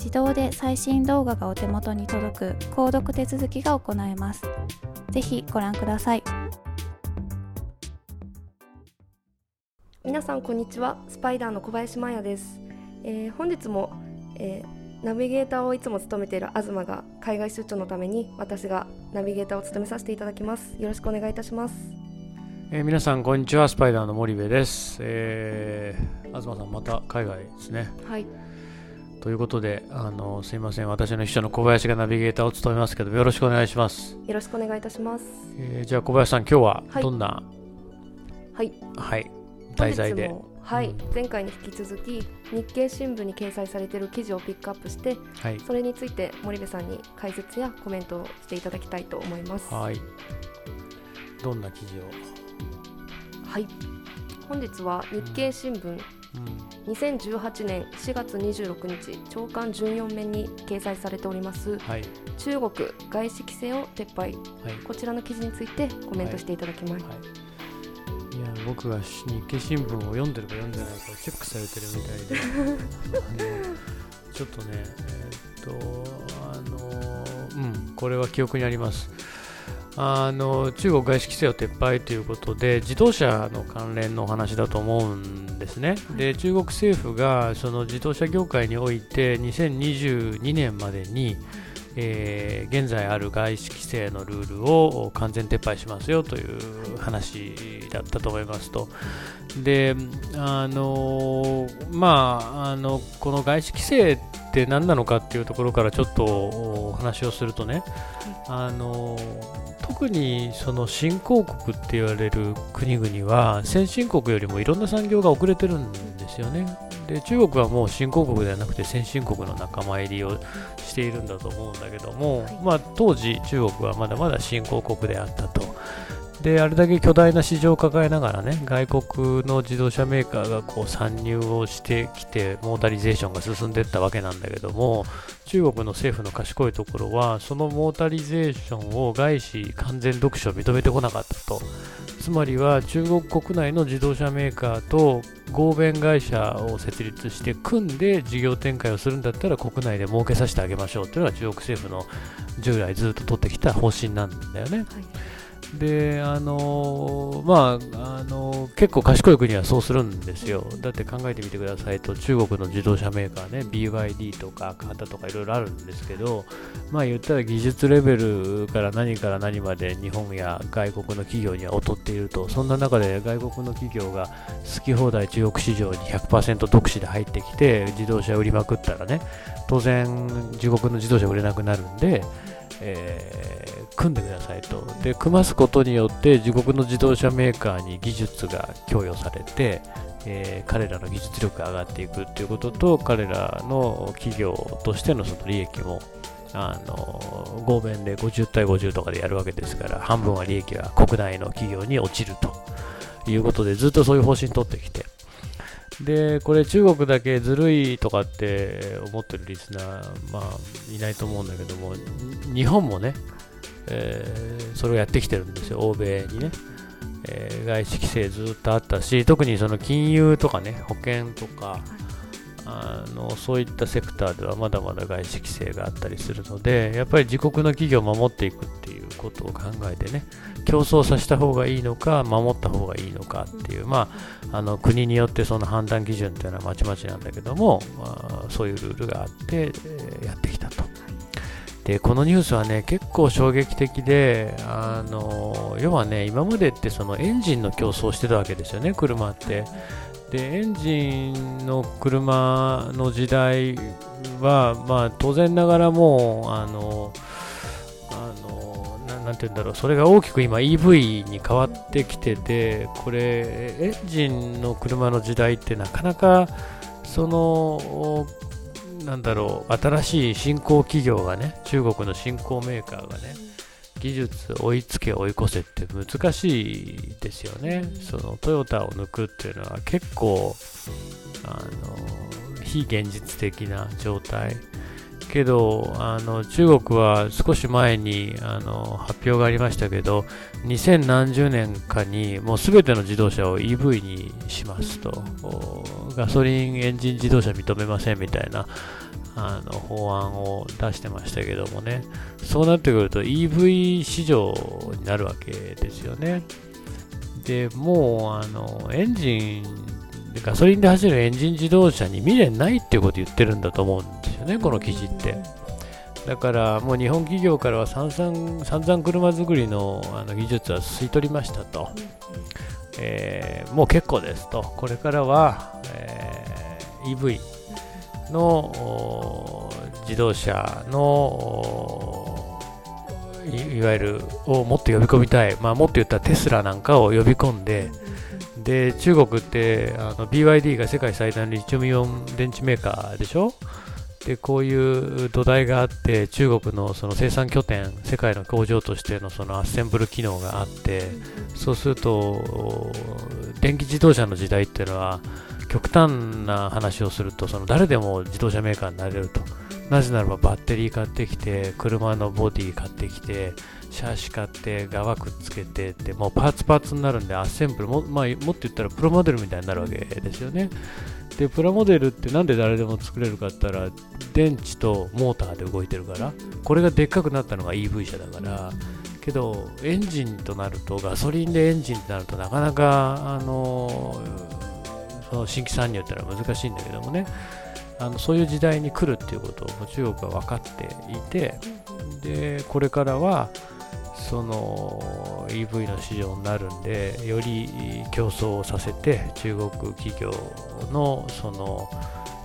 自動で最新動画がお手元に届く購読手続きが行えます。ぜひご覧ください。皆さんこんにちは。スパイダーの小林真也です。えー、本日も、えー、ナビゲーターをいつも務めている東が海外出張のために私がナビゲーターを務めさせていただきます。よろしくお願いいたします。えー、皆さんこんにちは。スパイダーの森部です。えー、東さんまた海外ですね。はい。ということで、あのすいません、私の秘書の小林がナビゲーターを務めますけど、よろしくお願いします。よろしくお願いいたします。えー、じゃあ小林さん、今日はどんな、はい、はい、題材で。はい、うん、前回に引き続き日経新聞に掲載されている記事をピックアップして、はい、それについて森部さんに解説やコメントをしていただきたいと思います。はい。どんな記事を？はい。本日は日経新聞、うん2018年4月26日朝刊14面に掲載されております、はい、中国外資規制を撤廃、はい、こちらの記事についてコメントしていただきます、はい、い。や僕が日経新聞を読んでるか読んでないかをチェックされてるみたいで。ちょっとねえー、っとあのうんこれは記憶にありますあの中国外資規制を撤廃ということで自動車の関連のお話だと思うんですね。で中国政府がその自動車業界において2022年までに、えー、現在ある外資規制のルールを完全撤廃しますよという話だったと思いますと。であのまああのこの外資規制って何なのかっていうところからちょっとお話をするとね、あの特にその新興国って言われる国々は先進国よりもいろんな産業が遅れてるんですよね。で中国はもう新興国ではなくて先進国の仲間入りをしているんだと思うんだけども、まあ、当時中国はまだまだ新興国であったと。であれだけ巨大な市場を抱えながらね外国の自動車メーカーがこう参入をしてきてモータリゼーションが進んでいったわけなんだけども中国の政府の賢いところはそのモータリゼーションを外資完全読書を認めてこなかったとつまりは中国国内の自動車メーカーと合弁会社を設立して組んで事業展開をするんだったら国内で儲けさせてあげましょうというのが中国政府の従来ずっと取ってきた方針なんだよね。はいであのまああの結構賢い国はそうするんですよ。だって考えてみてくださいと中国の自動車メーカーね BYD とかカタとかいろいろあるんですけどまあ言ったら技術レベルから何から何まで日本や外国の企業には劣っているとそんな中で外国の企業が好き放題中国市場に100%独自で入ってきて自動車売りまくったらね当然中国の自動車売れなくなるんで、えー組んでくださいと。で、組ますことによって自国の自動車メーカーに技術が供与されて、えー、彼らの技術力が上がっていくっていうことと、彼らの企業としてのその利益もあの合弁で50対50とかでやるわけですから、半分は利益は国内の企業に落ちるということで、ずっとそういう方針を取ってきて、で、これ中国だけずるいとかって思ってるリスナー、まあ、いないと思うんだけども、日本もね、えー、それをやってきてるんですよ、欧米にね。えー、外資規制ずっとあったし、特にその金融とかね、保険とか、あのそういったセクターではまだまだ外資規制があったりするので、やっぱり自国の企業を守っていくっていうことを考えてね、競争させた方がいいのか、守った方がいいのかっていう、まあ、あの国によってその判断基準っていうのはまちまちなんだけども、まあ、そういうルールがあって、やってきたと。で、このニュースはね、結構衝撃的で、あの要はね、今までってそのエンジンの競争してたわけですよね、車って。でエンジンの車の時代は、まあ、当然ながらもうあのあのなて言うんだろうそれが大きく今 EV に変わってきててこれエンジンの車の時代ってなかなかそのなんだろう新しい新興企業がね中国の新興メーカーがね技術追いつけ追い越せって難しいですよね。そのトヨタを抜くっていうのは結構あの非現実的な状態。けどあの中国は少し前にあの発表がありましたけど2000何十年かにもう全ての自動車を EV にしますとガソリンエンジン自動車認めませんみたいなあの法案を出してましたけどもね、そうなってくると EV 市場になるわけですよね。で、もうあのエンジン、ガソリンで走るエンジン自動車に未練ないっていうこと言ってるんだと思うんですよね、この記事って。だからもう日本企業からは散々散々車作りのあの技術は吸い取りましたと、えー、もう結構ですと、これからは、えー、EV、の自動車のいわゆるをもっと呼び込みたい、まあ、もっと言ったらテスラなんかを呼び込んで、で中国ってあの BYD が世界最大のリチウムイオン電池メーカーでしょ？でこういう土台があって中国のその生産拠点世界の工場としてのそのアッセンブル機能があってそうすると電気自動車の時代っていうのは極端な話をするとその誰でも自動車メーカーになれると。なぜならばバッテリー買ってきて車のボディ買ってきてシャーシ買って側くっつけてってもうパーツパーツになるんでアッセンブルも,、まあ、もっと言ったらプロモデルみたいになるわけですよね。でプラモデルってなんで誰でも作れるかって言ったら電池とモーターで動いてるからこれがでっかくなったのが EV 車だから。けどエンジンとなるとガソリンでエンジンとなるとなかなかあのその新規参入ってのは難しいんだけどもね。あのそういう時代に来るっていうことを中国は分かっていてでこれからはその EV の市場になるんでより競争をさせて中国企業のその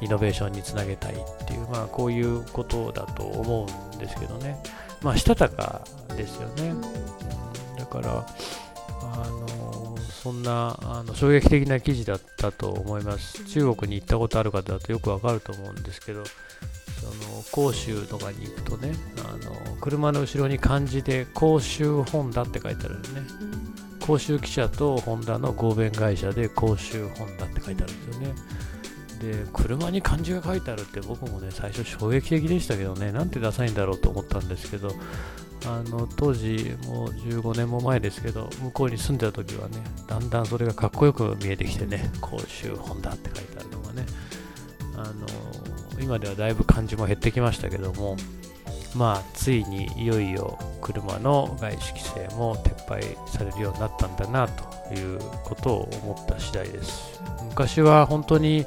イノベーションにつなげたいっていう、まあ、こういうことだと思うんですけどね、まあ、したたかですよね。だからあのそんなあの衝撃的な記事だったと思います。中国に行ったことある方だとよくわかると思うんですけど、その広州とかに行くとね、あの車の後ろに漢字で広州ホンダって書いてあるよね。広州汽車とホンダの合弁会社で広州ホンダって書いてあるんですよね。で、車に漢字が書いてあるって僕もね、最初衝撃的でしたけどね、なんてダサいんだろうと思ったんですけど、あの当時もう15年も前ですけど向こうに住んでた時はねだんだんそれがかっこよく見えてきてね甲州本田って書いてあるのがねあの今ではだいぶ漢字も減ってきましたけどもまあついにいよいよ車の外資規制も撤廃されるようになったんだなということを思った次第です。昔は本当に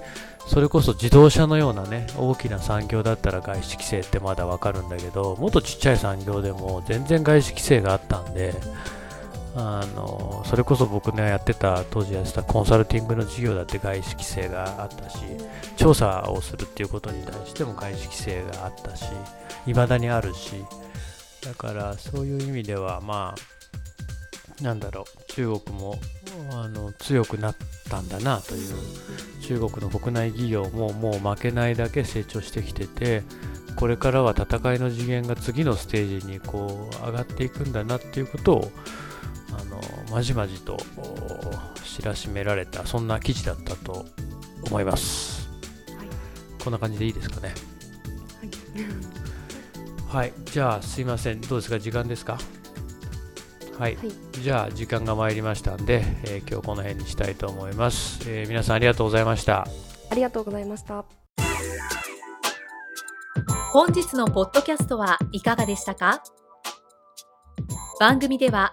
それこそ自動車のようなね、大きな産業だったら外資規制ってまだわかるんだけど、もっとちっちゃい産業でも全然外資規制があったんで、あのそれこそ僕ね、やってた、当時やってたコンサルティングの事業だって外資規制があったし、調査をするっていうことに対しても外資規制があったし、未だにあるし、だからそういう意味ではまあなんだろう中国もあの強くなったんだなという中国の国内企業ももう負けないだけ成長してきててこれからは戦いの次元が次のステージにこう上がっていくんだなっていうことをあのまじまじと知らしめられたそんな記事だったと思います、はい、こんな感じでいいですかね。はい、はい、じゃあすいません。どうですか？時間ですか？はい、はい、じゃあ時間が参りましたんで、えー、今日この辺にしたいと思います、えー、皆さんありがとうございました。ありがとうございました。本日のポッドキャストはいかがでしたか？番組では